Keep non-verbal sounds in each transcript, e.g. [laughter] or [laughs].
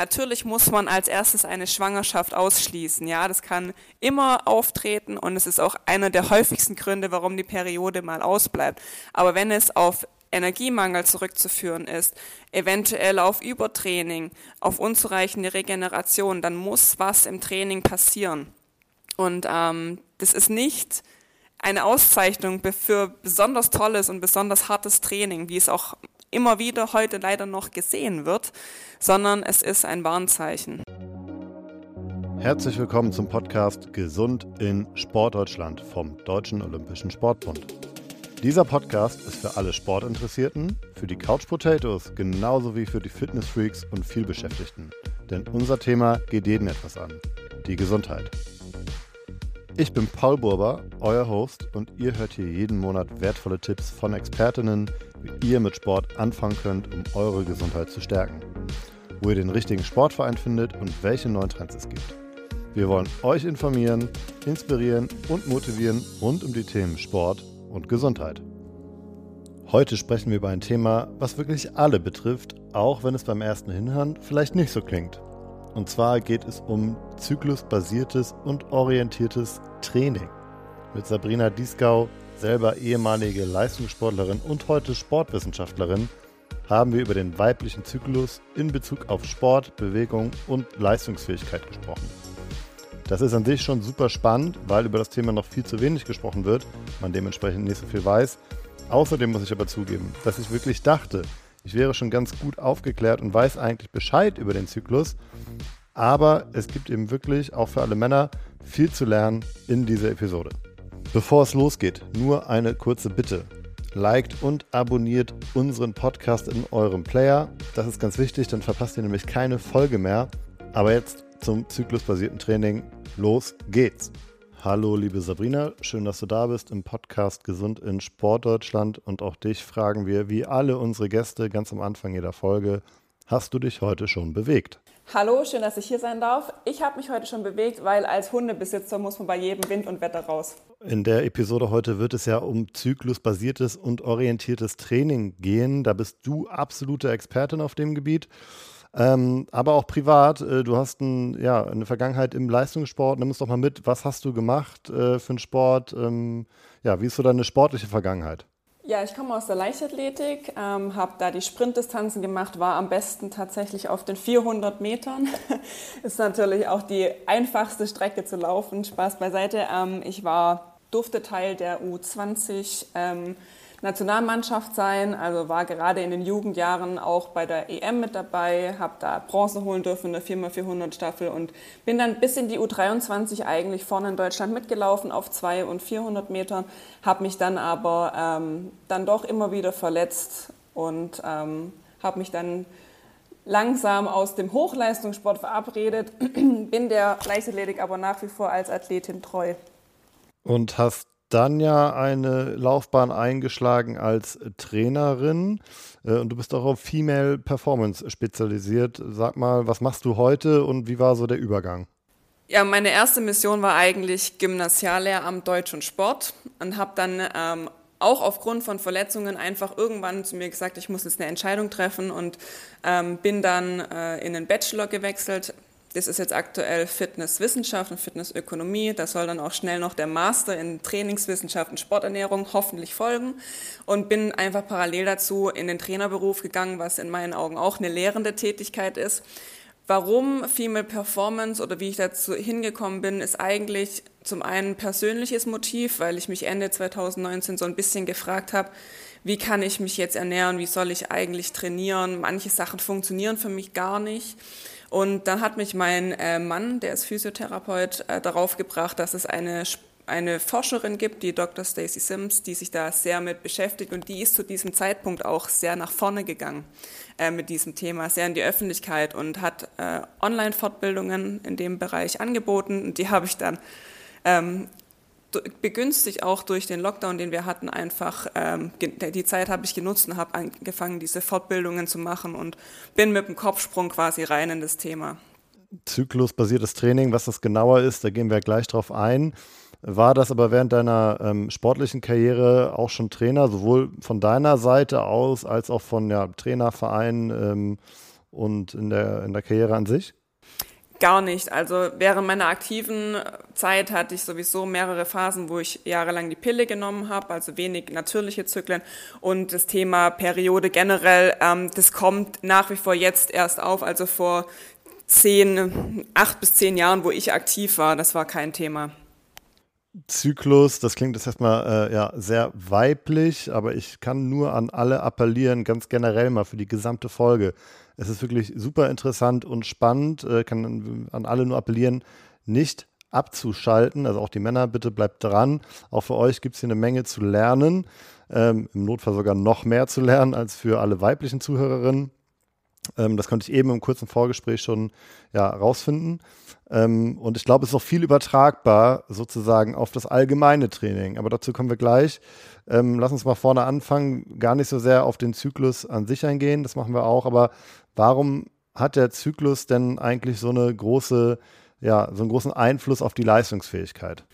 Natürlich muss man als erstes eine Schwangerschaft ausschließen. Ja, das kann immer auftreten und es ist auch einer der häufigsten Gründe, warum die Periode mal ausbleibt. Aber wenn es auf Energiemangel zurückzuführen ist, eventuell auf Übertraining, auf unzureichende Regeneration, dann muss was im Training passieren. Und ähm, das ist nicht eine Auszeichnung für besonders tolles und besonders hartes Training, wie es auch immer wieder heute leider noch gesehen wird, sondern es ist ein Warnzeichen. Herzlich willkommen zum Podcast Gesund in Sportdeutschland vom Deutschen Olympischen Sportbund. Dieser Podcast ist für alle Sportinteressierten, für die Couch Potatoes genauso wie für die Fitnessfreaks und vielbeschäftigten. Denn unser Thema geht jeden etwas an. Die Gesundheit. Ich bin Paul Burber, euer Host, und ihr hört hier jeden Monat wertvolle Tipps von Expertinnen, wie ihr mit Sport anfangen könnt, um eure Gesundheit zu stärken. Wo ihr den richtigen Sportverein findet und welche neuen Trends es gibt. Wir wollen euch informieren, inspirieren und motivieren rund um die Themen Sport und Gesundheit. Heute sprechen wir über ein Thema, was wirklich alle betrifft, auch wenn es beim ersten Hinhören vielleicht nicht so klingt. Und zwar geht es um zyklusbasiertes und orientiertes Training. Mit Sabrina Dieskau, selber ehemalige Leistungssportlerin und heute Sportwissenschaftlerin, haben wir über den weiblichen Zyklus in Bezug auf Sport, Bewegung und Leistungsfähigkeit gesprochen. Das ist an sich schon super spannend, weil über das Thema noch viel zu wenig gesprochen wird, man dementsprechend nicht so viel weiß. Außerdem muss ich aber zugeben, dass ich wirklich dachte, ich wäre schon ganz gut aufgeklärt und weiß eigentlich Bescheid über den Zyklus. Aber es gibt eben wirklich auch für alle Männer viel zu lernen in dieser Episode. Bevor es losgeht, nur eine kurze Bitte. Liked und abonniert unseren Podcast in eurem Player. Das ist ganz wichtig, dann verpasst ihr nämlich keine Folge mehr. Aber jetzt zum zyklusbasierten Training. Los geht's! Hallo, liebe Sabrina, schön, dass du da bist im Podcast Gesund in Sportdeutschland. Und auch dich fragen wir, wie alle unsere Gäste ganz am Anfang jeder Folge, hast du dich heute schon bewegt? Hallo, schön, dass ich hier sein darf. Ich habe mich heute schon bewegt, weil als Hundebesitzer muss man bei jedem Wind und Wetter raus. In der Episode heute wird es ja um zyklusbasiertes und orientiertes Training gehen. Da bist du absolute Expertin auf dem Gebiet. Ähm, aber auch privat, äh, du hast ein, ja, eine Vergangenheit im Leistungssport. Nimm uns doch mal mit, was hast du gemacht äh, für einen Sport? Ähm, ja, wie ist so deine sportliche Vergangenheit? Ja, ich komme aus der Leichtathletik, ähm, habe da die Sprintdistanzen gemacht, war am besten tatsächlich auf den 400 Metern. [laughs] ist natürlich auch die einfachste Strecke zu laufen. Spaß beiseite. Ähm, ich war, durfte Teil der U20 ähm, Nationalmannschaft sein, also war gerade in den Jugendjahren auch bei der EM mit dabei, habe da Bronze holen dürfen in der 4x400 Staffel und bin dann bis in die U23 eigentlich vorne in Deutschland mitgelaufen auf 2 und 400 Metern, habe mich dann aber ähm, dann doch immer wieder verletzt und ähm, habe mich dann langsam aus dem Hochleistungssport verabredet, [clears throat] bin der Leichtathletik aber nach wie vor als Athletin treu. Und hast dann ja eine Laufbahn eingeschlagen als Trainerin äh, und du bist auch auf Female Performance spezialisiert. Sag mal, was machst du heute und wie war so der Übergang? Ja, meine erste Mission war eigentlich Gymnasiallehramt Deutsch und Sport und habe dann ähm, auch aufgrund von Verletzungen einfach irgendwann zu mir gesagt, ich muss jetzt eine Entscheidung treffen und ähm, bin dann äh, in den Bachelor gewechselt, das ist jetzt aktuell Fitnesswissenschaft und Fitnessökonomie. Da soll dann auch schnell noch der Master in Trainingswissenschaft und Sporternährung hoffentlich folgen. Und bin einfach parallel dazu in den Trainerberuf gegangen, was in meinen Augen auch eine lehrende Tätigkeit ist. Warum Female Performance oder wie ich dazu hingekommen bin, ist eigentlich zum einen persönliches Motiv, weil ich mich Ende 2019 so ein bisschen gefragt habe, wie kann ich mich jetzt ernähren, wie soll ich eigentlich trainieren. Manche Sachen funktionieren für mich gar nicht. Und dann hat mich mein äh, Mann, der ist Physiotherapeut, äh, darauf gebracht, dass es eine eine Forscherin gibt, die Dr. Stacy Sims, die sich da sehr mit beschäftigt und die ist zu diesem Zeitpunkt auch sehr nach vorne gegangen äh, mit diesem Thema, sehr in die Öffentlichkeit und hat äh, Online-Fortbildungen in dem Bereich angeboten und die habe ich dann ähm, begünstigt auch durch den Lockdown, den wir hatten, einfach ähm, die Zeit habe ich genutzt und habe angefangen, diese Fortbildungen zu machen und bin mit dem Kopfsprung quasi rein in das Thema. Zyklusbasiertes Training, was das genauer ist, da gehen wir gleich drauf ein. War das aber während deiner ähm, sportlichen Karriere auch schon Trainer, sowohl von deiner Seite aus als auch von ja, Trainervereinen? Ähm, und in der, in der Karriere an sich? Gar nicht. Also während meiner aktiven Zeit hatte ich sowieso mehrere Phasen, wo ich jahrelang die Pille genommen habe, also wenig natürliche Zyklen. Und das Thema Periode generell, ähm, das kommt nach wie vor jetzt erst auf. Also vor zehn, acht bis zehn Jahren, wo ich aktiv war, das war kein Thema. Zyklus, das klingt jetzt erstmal äh, ja, sehr weiblich, aber ich kann nur an alle appellieren, ganz generell mal für die gesamte Folge. Es ist wirklich super interessant und spannend, äh, kann an alle nur appellieren, nicht abzuschalten. Also auch die Männer, bitte bleibt dran. Auch für euch gibt es hier eine Menge zu lernen. Ähm, Im Notfall sogar noch mehr zu lernen als für alle weiblichen Zuhörerinnen. Ähm, das konnte ich eben im kurzen Vorgespräch schon ja, rausfinden. Ähm, und ich glaube, es ist auch viel übertragbar sozusagen auf das allgemeine Training. Aber dazu kommen wir gleich. Ähm, lass uns mal vorne anfangen. Gar nicht so sehr auf den Zyklus an sich eingehen, das machen wir auch. Aber warum hat der Zyklus denn eigentlich so eine große, ja, so einen großen Einfluss auf die Leistungsfähigkeit?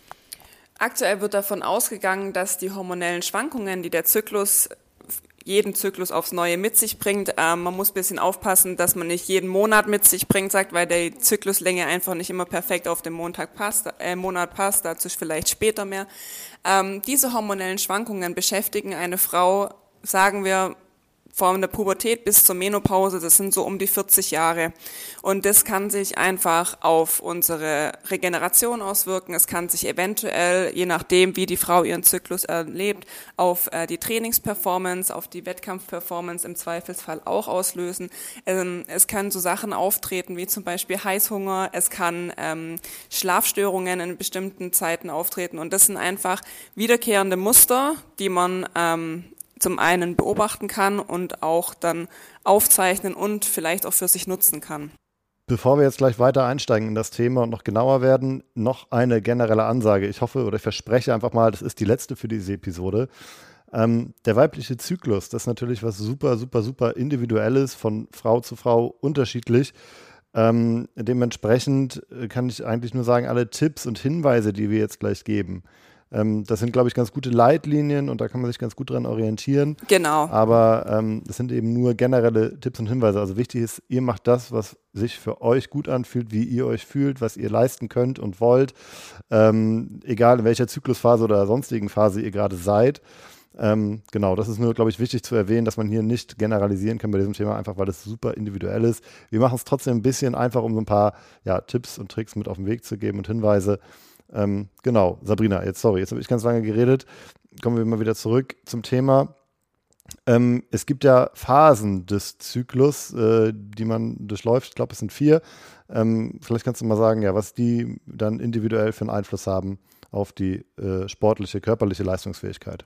Aktuell wird davon ausgegangen, dass die hormonellen Schwankungen, die der Zyklus jeden Zyklus aufs Neue mit sich bringt. Ähm, man muss ein bisschen aufpassen, dass man nicht jeden Monat mit sich bringt, sagt, weil die Zykluslänge einfach nicht immer perfekt auf den Montag passt, äh, Monat passt, dazu vielleicht später mehr. Ähm, diese hormonellen Schwankungen beschäftigen eine Frau, sagen wir, von der Pubertät bis zur Menopause, das sind so um die 40 Jahre. Und das kann sich einfach auf unsere Regeneration auswirken. Es kann sich eventuell, je nachdem, wie die Frau ihren Zyklus erlebt, auf äh, die Trainingsperformance, auf die Wettkampfperformance im Zweifelsfall auch auslösen. Ähm, es können so Sachen auftreten, wie zum Beispiel Heißhunger. Es kann ähm, Schlafstörungen in bestimmten Zeiten auftreten. Und das sind einfach wiederkehrende Muster, die man ähm, zum einen beobachten kann und auch dann aufzeichnen und vielleicht auch für sich nutzen kann. Bevor wir jetzt gleich weiter einsteigen in das Thema und noch genauer werden, noch eine generelle Ansage. Ich hoffe oder ich verspreche einfach mal, das ist die letzte für diese Episode. Ähm, der weibliche Zyklus, das ist natürlich was super, super, super individuelles, von Frau zu Frau unterschiedlich. Ähm, dementsprechend äh, kann ich eigentlich nur sagen, alle Tipps und Hinweise, die wir jetzt gleich geben, ähm, das sind, glaube ich, ganz gute Leitlinien und da kann man sich ganz gut dran orientieren. Genau. Aber ähm, das sind eben nur generelle Tipps und Hinweise. Also wichtig ist, ihr macht das, was sich für euch gut anfühlt, wie ihr euch fühlt, was ihr leisten könnt und wollt. Ähm, egal in welcher Zyklusphase oder sonstigen Phase ihr gerade seid. Ähm, genau, das ist nur, glaube ich, wichtig zu erwähnen, dass man hier nicht generalisieren kann bei diesem Thema, einfach weil es super individuell ist. Wir machen es trotzdem ein bisschen einfach, um so ein paar ja, Tipps und Tricks mit auf den Weg zu geben und Hinweise. Ähm, genau, Sabrina, jetzt sorry, jetzt habe ich ganz lange geredet. Kommen wir mal wieder zurück zum Thema. Ähm, es gibt ja Phasen des Zyklus, äh, die man durchläuft. Ich glaube, es sind vier. Ähm, vielleicht kannst du mal sagen, ja, was die dann individuell für einen Einfluss haben auf die äh, sportliche, körperliche Leistungsfähigkeit.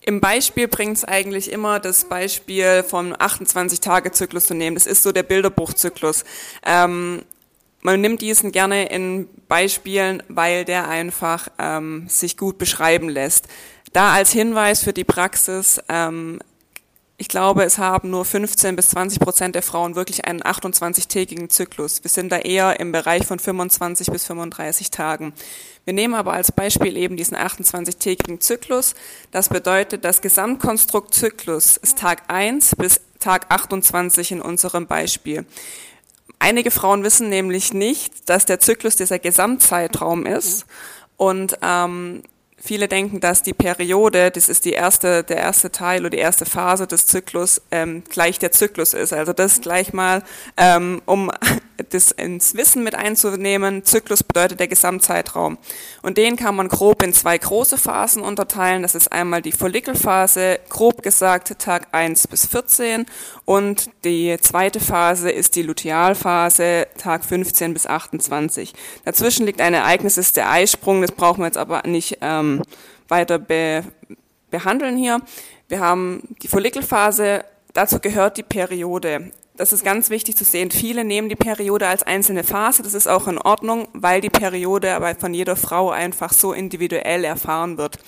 Im Beispiel bringt es eigentlich immer das Beispiel vom 28-Tage-Zyklus zu nehmen. Das ist so der Bilderbuchzyklus. Ähm, man nimmt diesen gerne in Beispielen, weil der einfach ähm, sich gut beschreiben lässt. Da als Hinweis für die Praxis, ähm, ich glaube, es haben nur 15 bis 20 Prozent der Frauen wirklich einen 28-tägigen Zyklus. Wir sind da eher im Bereich von 25 bis 35 Tagen. Wir nehmen aber als Beispiel eben diesen 28-tägigen Zyklus. Das bedeutet, das Gesamtkonstrukt Zyklus ist Tag 1 bis Tag 28 in unserem Beispiel. Einige Frauen wissen nämlich nicht, dass der Zyklus dieser Gesamtzeitraum ist. Und ähm, Viele denken, dass die Periode, das ist die erste, der erste Teil oder die erste Phase des Zyklus, ähm, gleich der Zyklus ist. Also das gleich mal, ähm, um das ins Wissen mit einzunehmen. Zyklus bedeutet der Gesamtzeitraum. Und den kann man grob in zwei große Phasen unterteilen. Das ist einmal die Follikelphase, grob gesagt Tag 1 bis 14. Und die zweite Phase ist die Lutealphase, Tag 15 bis 28. Dazwischen liegt ein Ereignis, ist der Eisprung. Das brauchen wir jetzt aber nicht ähm, weiter be behandeln hier. Wir haben die Follikelphase, dazu gehört die Periode. Das ist ganz wichtig zu sehen. Viele nehmen die Periode als einzelne Phase. Das ist auch in Ordnung, weil die Periode aber von jeder Frau einfach so individuell erfahren wird.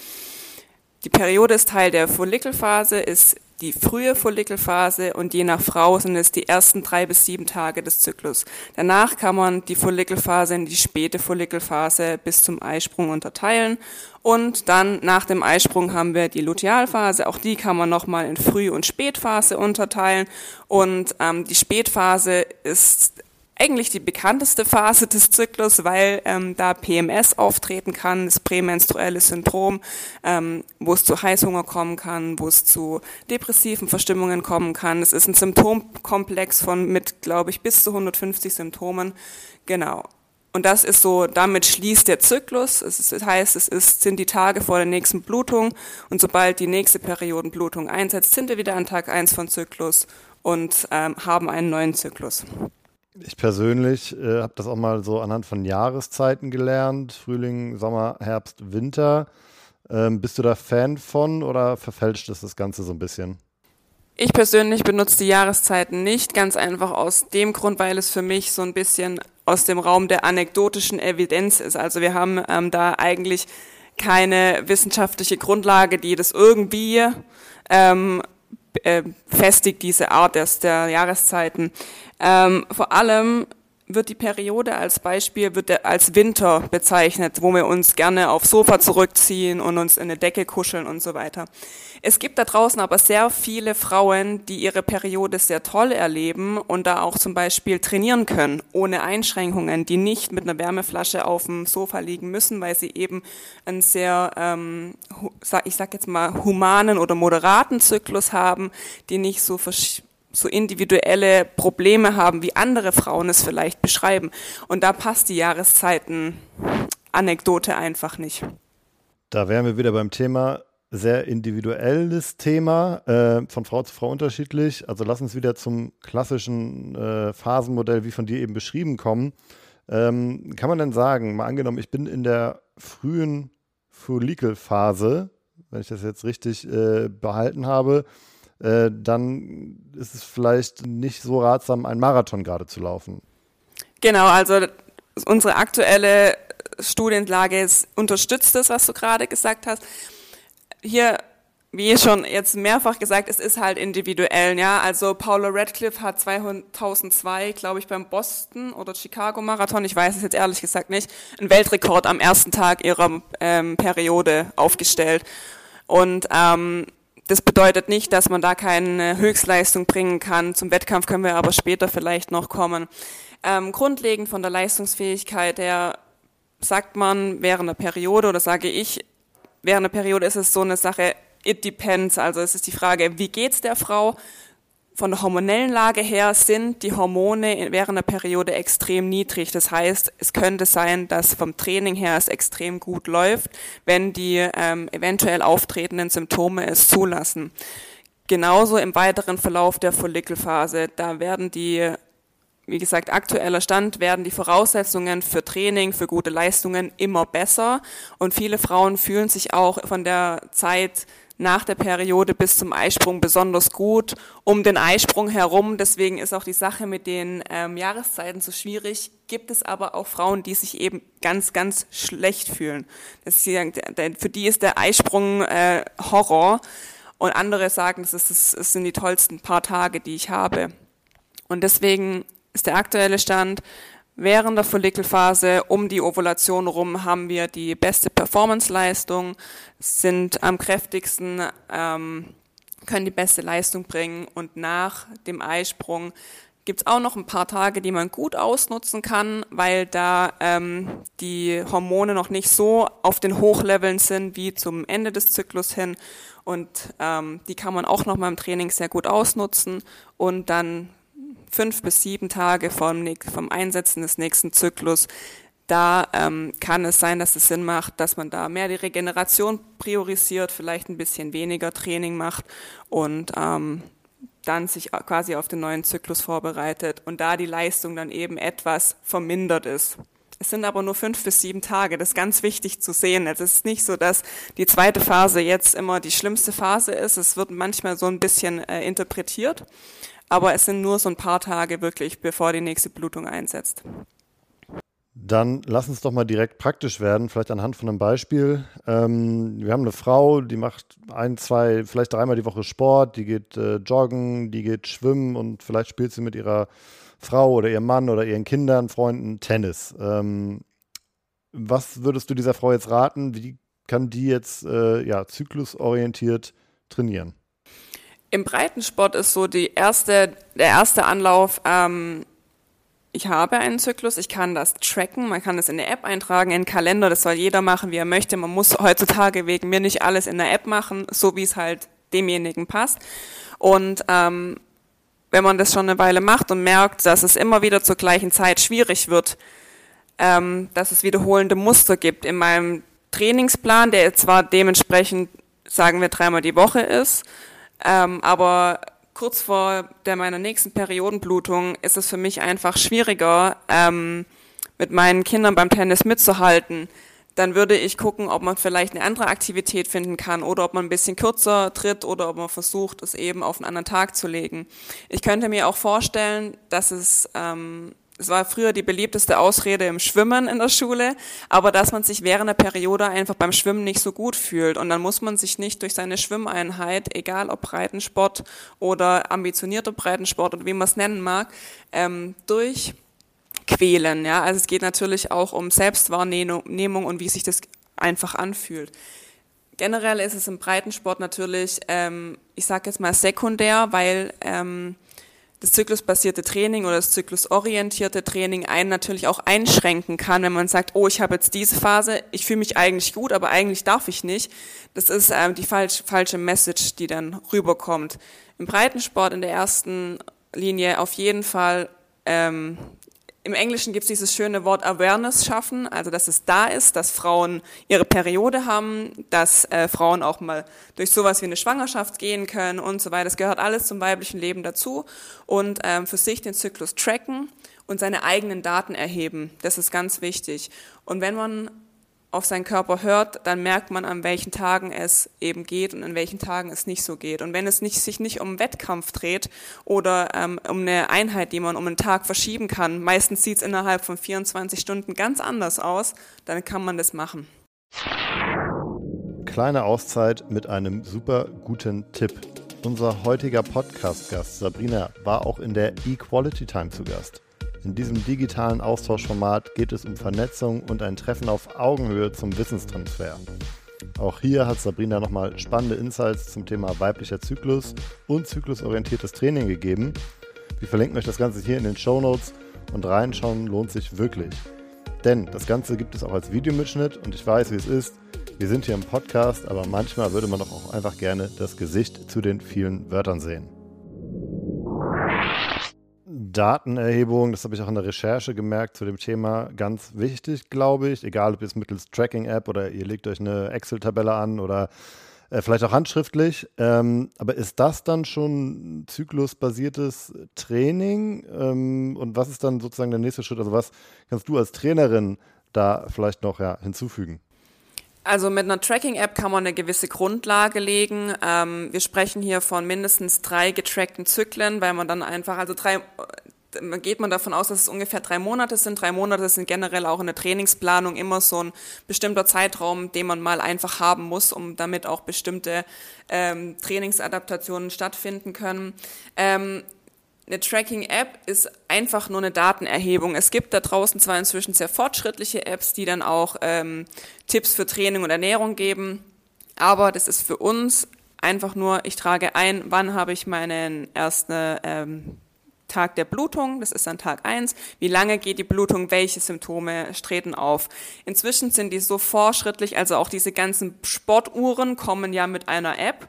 Die Periode ist Teil der Follikelphase, ist die frühe Follikelphase und je nach Frau sind es die ersten drei bis sieben Tage des Zyklus. Danach kann man die Follikelphase in die späte Follikelphase bis zum Eisprung unterteilen und dann nach dem Eisprung haben wir die Lutealphase. Auch die kann man nochmal in Früh- und Spätphase unterteilen. Und ähm, die Spätphase ist eigentlich die bekannteste Phase des Zyklus, weil ähm, da PMS auftreten kann, das prämenstruelle Syndrom, ähm, wo es zu Heißhunger kommen kann, wo es zu depressiven Verstimmungen kommen kann. Es ist ein Symptomkomplex von mit, glaube ich, bis zu 150 Symptomen. Genau. Und das ist so, damit schließt der Zyklus. Es ist, das heißt, es ist, sind die Tage vor der nächsten Blutung und sobald die nächste Periodenblutung einsetzt, sind wir wieder an Tag 1 von Zyklus und ähm, haben einen neuen Zyklus. Ich persönlich äh, habe das auch mal so anhand von Jahreszeiten gelernt. Frühling, Sommer, Herbst, Winter. Ähm, bist du da Fan von oder verfälscht es das Ganze so ein bisschen? Ich persönlich benutze die Jahreszeiten nicht, ganz einfach aus dem Grund, weil es für mich so ein bisschen aus dem Raum der anekdotischen Evidenz ist. Also wir haben ähm, da eigentlich keine wissenschaftliche Grundlage, die das irgendwie ähm, äh, festigt, diese Art des, der Jahreszeiten. Ähm, vor allem wird die Periode als Beispiel wird als Winter bezeichnet, wo wir uns gerne aufs Sofa zurückziehen und uns in eine Decke kuscheln und so weiter. Es gibt da draußen aber sehr viele Frauen, die ihre Periode sehr toll erleben und da auch zum Beispiel trainieren können, ohne Einschränkungen, die nicht mit einer Wärmeflasche auf dem Sofa liegen müssen, weil sie eben einen sehr, ähm, ich sag jetzt mal, humanen oder moderaten Zyklus haben, die nicht so so individuelle Probleme haben, wie andere Frauen es vielleicht beschreiben. Und da passt die Jahreszeiten-Anekdote einfach nicht. Da wären wir wieder beim Thema sehr individuelles Thema, äh, von Frau zu Frau unterschiedlich. Also lass uns wieder zum klassischen äh, Phasenmodell, wie von dir eben beschrieben, kommen. Ähm, kann man denn sagen, mal angenommen, ich bin in der frühen Follikelphase, wenn ich das jetzt richtig äh, behalten habe, äh, dann ist es vielleicht nicht so ratsam, einen Marathon gerade zu laufen. Genau, also unsere aktuelle Studienlage ist, unterstützt das, was du gerade gesagt hast. Hier, wie schon jetzt mehrfach gesagt, es ist halt individuell, ja. Also Paula Radcliffe hat 2002, glaube ich, beim Boston oder Chicago Marathon, ich weiß es jetzt ehrlich gesagt nicht, einen Weltrekord am ersten Tag ihrer ähm, Periode aufgestellt. Und ähm, das bedeutet nicht, dass man da keine Höchstleistung bringen kann. Zum Wettkampf können wir aber später vielleicht noch kommen. Ähm, grundlegend von der Leistungsfähigkeit her sagt man während der Periode oder sage ich, während der Periode ist es so eine Sache, it depends. Also es ist die Frage, wie geht's der Frau? Von der hormonellen Lage her sind die Hormone während der Periode extrem niedrig. Das heißt, es könnte sein, dass vom Training her es extrem gut läuft, wenn die ähm, eventuell auftretenden Symptome es zulassen. Genauso im weiteren Verlauf der Follikelphase. Da werden die, wie gesagt, aktueller Stand, werden die Voraussetzungen für Training, für gute Leistungen immer besser. Und viele Frauen fühlen sich auch von der Zeit nach der Periode bis zum Eisprung besonders gut um den Eisprung herum. Deswegen ist auch die Sache mit den ähm, Jahreszeiten so schwierig. Gibt es aber auch Frauen, die sich eben ganz, ganz schlecht fühlen. Das ist, für die ist der Eisprung äh, Horror. Und andere sagen, es sind die tollsten paar Tage, die ich habe. Und deswegen ist der aktuelle Stand, Während der Follikelphase um die Ovulation rum haben wir die beste Performance-Leistung, sind am kräftigsten, ähm, können die beste Leistung bringen und nach dem Eisprung gibt es auch noch ein paar Tage, die man gut ausnutzen kann, weil da ähm, die Hormone noch nicht so auf den Hochleveln sind wie zum Ende des Zyklus hin. Und ähm, die kann man auch noch mal im Training sehr gut ausnutzen und dann fünf bis sieben Tage vom, vom Einsetzen des nächsten Zyklus, da ähm, kann es sein, dass es Sinn macht, dass man da mehr die Regeneration priorisiert, vielleicht ein bisschen weniger Training macht und ähm, dann sich quasi auf den neuen Zyklus vorbereitet und da die Leistung dann eben etwas vermindert ist. Es sind aber nur fünf bis sieben Tage. Das ist ganz wichtig zu sehen. Es ist nicht so, dass die zweite Phase jetzt immer die schlimmste Phase ist. Es wird manchmal so ein bisschen äh, interpretiert aber es sind nur so ein paar Tage wirklich, bevor die nächste Blutung einsetzt. Dann lass uns doch mal direkt praktisch werden, vielleicht anhand von einem Beispiel. Ähm, wir haben eine Frau, die macht ein, zwei, vielleicht dreimal die Woche Sport, die geht äh, joggen, die geht schwimmen und vielleicht spielt sie mit ihrer Frau oder ihrem Mann oder ihren Kindern, Freunden Tennis. Ähm, was würdest du dieser Frau jetzt raten? Wie kann die jetzt äh, ja, zyklusorientiert trainieren? Im Breitensport ist so die erste, der erste Anlauf, ähm, ich habe einen Zyklus, ich kann das tracken, man kann das in der App eintragen, in den Kalender, das soll jeder machen, wie er möchte. Man muss heutzutage wegen mir nicht alles in der App machen, so wie es halt demjenigen passt. Und ähm, wenn man das schon eine Weile macht und merkt, dass es immer wieder zur gleichen Zeit schwierig wird, ähm, dass es wiederholende Muster gibt in meinem Trainingsplan, der zwar dementsprechend, sagen wir, dreimal die Woche ist, ähm, aber kurz vor der meiner nächsten Periodenblutung ist es für mich einfach schwieriger, ähm, mit meinen Kindern beim Tennis mitzuhalten. Dann würde ich gucken, ob man vielleicht eine andere Aktivität finden kann oder ob man ein bisschen kürzer tritt oder ob man versucht, es eben auf einen anderen Tag zu legen. Ich könnte mir auch vorstellen, dass es ähm, es war früher die beliebteste Ausrede im Schwimmen in der Schule, aber dass man sich während der Periode einfach beim Schwimmen nicht so gut fühlt. Und dann muss man sich nicht durch seine Schwimmeinheit, egal ob Breitensport oder ambitionierter Breitensport oder wie man es nennen mag, ähm, durchquälen. Ja? Also es geht natürlich auch um Selbstwahrnehmung und wie sich das einfach anfühlt. Generell ist es im Breitensport natürlich, ähm, ich sage jetzt mal sekundär, weil ähm, das zyklusbasierte Training oder das zyklusorientierte Training einen natürlich auch einschränken kann, wenn man sagt, oh, ich habe jetzt diese Phase, ich fühle mich eigentlich gut, aber eigentlich darf ich nicht. Das ist ähm, die falsch, falsche Message, die dann rüberkommt. Im Breitensport in der ersten Linie auf jeden Fall ähm, im Englischen gibt es dieses schöne Wort Awareness schaffen, also dass es da ist, dass Frauen ihre Periode haben, dass äh, Frauen auch mal durch sowas wie eine Schwangerschaft gehen können und so weiter. Das gehört alles zum weiblichen Leben dazu und ähm, für sich den Zyklus tracken und seine eigenen Daten erheben. Das ist ganz wichtig. Und wenn man auf seinen Körper hört, dann merkt man, an welchen Tagen es eben geht und an welchen Tagen es nicht so geht. Und wenn es nicht, sich nicht um Wettkampf dreht oder ähm, um eine Einheit, die man um einen Tag verschieben kann, meistens sieht es innerhalb von 24 Stunden ganz anders aus, dann kann man das machen. Kleine Auszeit mit einem super guten Tipp. Unser heutiger Podcast-Gast Sabrina war auch in der Equality Time zu Gast. In diesem digitalen Austauschformat geht es um Vernetzung und ein Treffen auf Augenhöhe zum Wissenstransfer. Auch hier hat Sabrina nochmal spannende Insights zum Thema weiblicher Zyklus und zyklusorientiertes Training gegeben. Wir verlinken euch das Ganze hier in den Show Notes und reinschauen lohnt sich wirklich. Denn das Ganze gibt es auch als Videomitschnitt und ich weiß, wie es ist. Wir sind hier im Podcast, aber manchmal würde man doch auch einfach gerne das Gesicht zu den vielen Wörtern sehen. Datenerhebung, das habe ich auch in der Recherche gemerkt zu dem Thema, ganz wichtig, glaube ich. Egal, ob ihr es mittels Tracking-App oder ihr legt euch eine Excel-Tabelle an oder äh, vielleicht auch handschriftlich. Ähm, aber ist das dann schon zyklusbasiertes Training? Ähm, und was ist dann sozusagen der nächste Schritt? Also was kannst du als Trainerin da vielleicht noch ja, hinzufügen? Also mit einer Tracking-App kann man eine gewisse Grundlage legen. Ähm, wir sprechen hier von mindestens drei getrackten Zyklen, weil man dann einfach, also drei, geht man davon aus, dass es ungefähr drei Monate sind. Drei Monate sind generell auch in der Trainingsplanung immer so ein bestimmter Zeitraum, den man mal einfach haben muss, um damit auch bestimmte ähm, Trainingsadaptationen stattfinden können. Ähm, eine Tracking-App ist einfach nur eine Datenerhebung. Es gibt da draußen zwar inzwischen sehr fortschrittliche Apps, die dann auch ähm, Tipps für Training und Ernährung geben, aber das ist für uns einfach nur, ich trage ein, wann habe ich meinen ersten ähm, Tag der Blutung, das ist dann Tag eins. Wie lange geht die Blutung, welche Symptome treten auf? Inzwischen sind die so fortschrittlich, also auch diese ganzen Sportuhren kommen ja mit einer App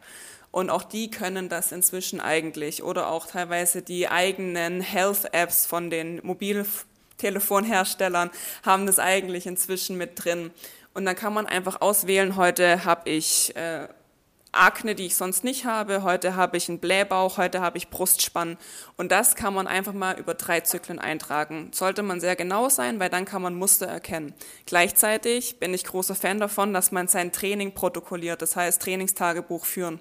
und auch die können das inzwischen eigentlich oder auch teilweise die eigenen Health-Apps von den Mobiltelefonherstellern haben das eigentlich inzwischen mit drin. Und dann kann man einfach auswählen, heute habe ich äh, Akne, die ich sonst nicht habe, heute habe ich einen Blähbauch, heute habe ich Brustspann. Und das kann man einfach mal über drei Zyklen eintragen. Sollte man sehr genau sein, weil dann kann man Muster erkennen. Gleichzeitig bin ich großer Fan davon, dass man sein Training protokolliert, das heißt Trainingstagebuch führen.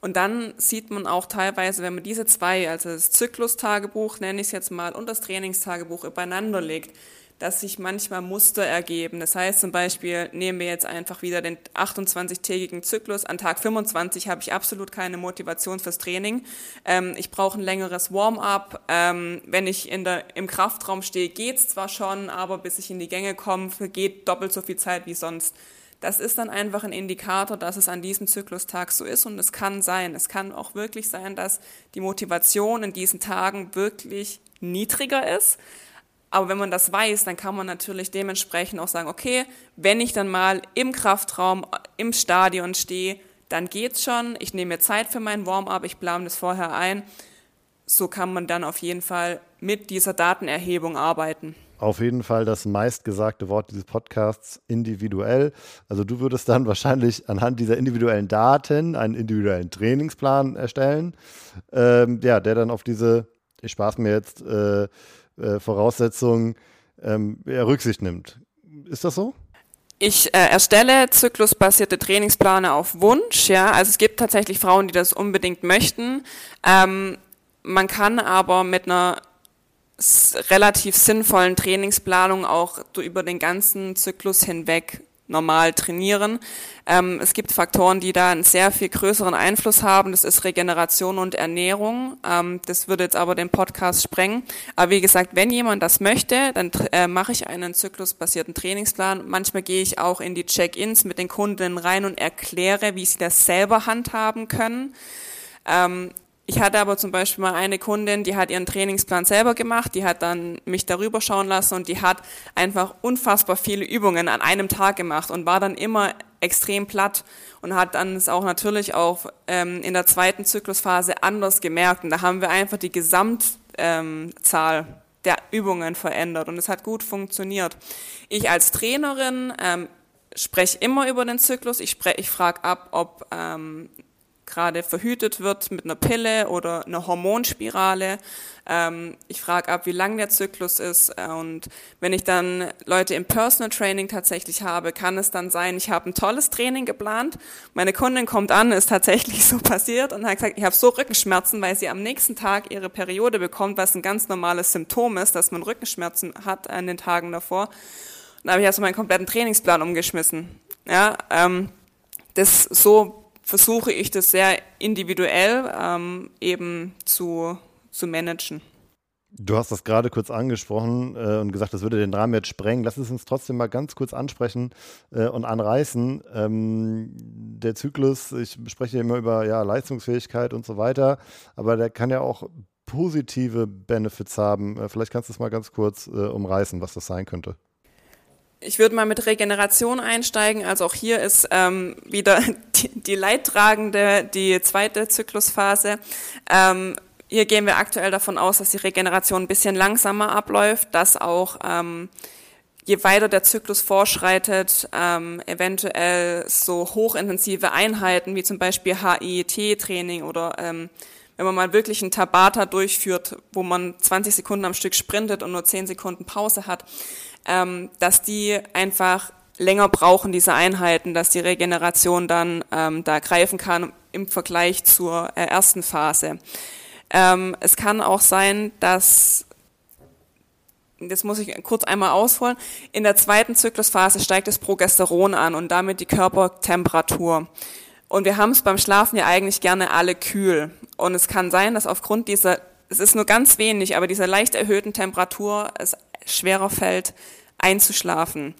Und dann sieht man auch teilweise, wenn man diese zwei, also das Zyklustagebuch, nenne ich es jetzt mal, und das Trainingstagebuch übereinander legt, dass sich manchmal Muster ergeben. Das heißt zum Beispiel, nehmen wir jetzt einfach wieder den 28-tägigen Zyklus. An Tag 25 habe ich absolut keine Motivation fürs Training. Ähm, ich brauche ein längeres Warm-up. Ähm, wenn ich in der, im Kraftraum stehe, geht's zwar schon, aber bis ich in die Gänge komme, geht doppelt so viel Zeit wie sonst. Das ist dann einfach ein Indikator, dass es an diesem Zyklustag so ist und es kann sein. Es kann auch wirklich sein, dass die Motivation in diesen Tagen wirklich niedriger ist. Aber wenn man das weiß, dann kann man natürlich dementsprechend auch sagen, okay, wenn ich dann mal im Kraftraum, im Stadion stehe, dann geht's schon. Ich nehme mir Zeit für mein Warm-up, ich plane das vorher ein. So kann man dann auf jeden Fall mit dieser Datenerhebung arbeiten. Auf jeden Fall das meistgesagte Wort dieses Podcasts, individuell. Also du würdest dann [laughs] wahrscheinlich anhand dieser individuellen Daten einen individuellen Trainingsplan erstellen, ähm, ja, der dann auf diese, ich spaß mir jetzt, äh, äh, Voraussetzungen ähm, Rücksicht nimmt. Ist das so? Ich äh, erstelle zyklusbasierte Trainingspläne auf Wunsch, ja. Also es gibt tatsächlich Frauen, die das unbedingt möchten. Ähm, man kann aber mit einer relativ sinnvollen Trainingsplanung auch über den ganzen Zyklus hinweg normal trainieren. Ähm, es gibt Faktoren, die da einen sehr viel größeren Einfluss haben. Das ist Regeneration und Ernährung. Ähm, das würde jetzt aber den Podcast sprengen. Aber wie gesagt, wenn jemand das möchte, dann äh, mache ich einen zyklusbasierten Trainingsplan. Manchmal gehe ich auch in die Check-ins mit den Kunden rein und erkläre, wie sie das selber handhaben können. Ähm, ich hatte aber zum Beispiel mal eine Kundin, die hat ihren Trainingsplan selber gemacht, die hat dann mich darüber schauen lassen und die hat einfach unfassbar viele Übungen an einem Tag gemacht und war dann immer extrem platt und hat dann es auch natürlich auch ähm, in der zweiten Zyklusphase anders gemerkt. Und da haben wir einfach die Gesamtzahl ähm, der Übungen verändert und es hat gut funktioniert. Ich als Trainerin ähm, spreche immer über den Zyklus. Ich, ich frage ab, ob ähm, gerade verhütet wird mit einer Pille oder einer Hormonspirale. Ähm, ich frage ab, wie lang der Zyklus ist. Und wenn ich dann Leute im Personal Training tatsächlich habe, kann es dann sein, ich habe ein tolles Training geplant. Meine Kundin kommt an, ist tatsächlich [laughs] so passiert und hat gesagt, ich habe so Rückenschmerzen, weil sie am nächsten Tag ihre Periode bekommt, was ein ganz normales Symptom ist, dass man Rückenschmerzen hat an den Tagen davor. Und da habe ich also meinen kompletten Trainingsplan umgeschmissen. Ja, ähm, das so versuche ich das sehr individuell ähm, eben zu, zu managen. Du hast das gerade kurz angesprochen äh, und gesagt, das würde den Rahmen jetzt sprengen. Lass es uns trotzdem mal ganz kurz ansprechen äh, und anreißen. Ähm, der Zyklus, ich spreche immer über ja, Leistungsfähigkeit und so weiter, aber der kann ja auch positive Benefits haben. Äh, vielleicht kannst du es mal ganz kurz äh, umreißen, was das sein könnte. Ich würde mal mit Regeneration einsteigen. Also auch hier ist ähm, wieder [laughs] die, die Leidtragende, die zweite Zyklusphase. Ähm, hier gehen wir aktuell davon aus, dass die Regeneration ein bisschen langsamer abläuft, dass auch ähm, je weiter der Zyklus vorschreitet, ähm, eventuell so hochintensive Einheiten wie zum Beispiel HIET-Training oder ähm, wenn man mal wirklich ein Tabata durchführt, wo man 20 Sekunden am Stück sprintet und nur 10 Sekunden Pause hat, ähm, dass die einfach länger brauchen, diese Einheiten, dass die Regeneration dann ähm, da greifen kann im Vergleich zur äh, ersten Phase. Ähm, es kann auch sein, dass, das muss ich kurz einmal ausholen, in der zweiten Zyklusphase steigt das Progesteron an und damit die Körpertemperatur. Und wir haben es beim Schlafen ja eigentlich gerne alle kühl. Und es kann sein, dass aufgrund dieser, es ist nur ganz wenig, aber dieser leicht erhöhten Temperatur es schwerer fällt, einzuschlafen.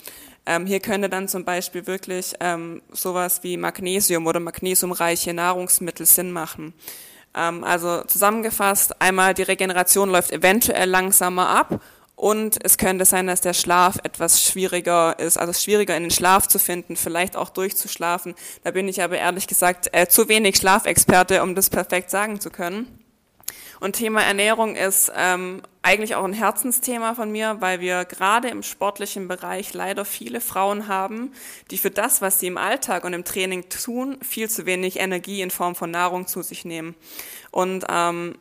Ähm, hier könnte dann zum Beispiel wirklich ähm, sowas wie Magnesium oder magnesiumreiche Nahrungsmittel Sinn machen. Ähm, also zusammengefasst, einmal die Regeneration läuft eventuell langsamer ab und es könnte sein, dass der Schlaf etwas schwieriger ist, also schwieriger in den Schlaf zu finden, vielleicht auch durchzuschlafen. Da bin ich aber ehrlich gesagt äh, zu wenig Schlafexperte, um das perfekt sagen zu können. Und Thema Ernährung ist ähm, eigentlich auch ein Herzensthema von mir, weil wir gerade im sportlichen Bereich leider viele Frauen haben, die für das, was sie im Alltag und im Training tun, viel zu wenig Energie in Form von Nahrung zu sich nehmen. Und ähm,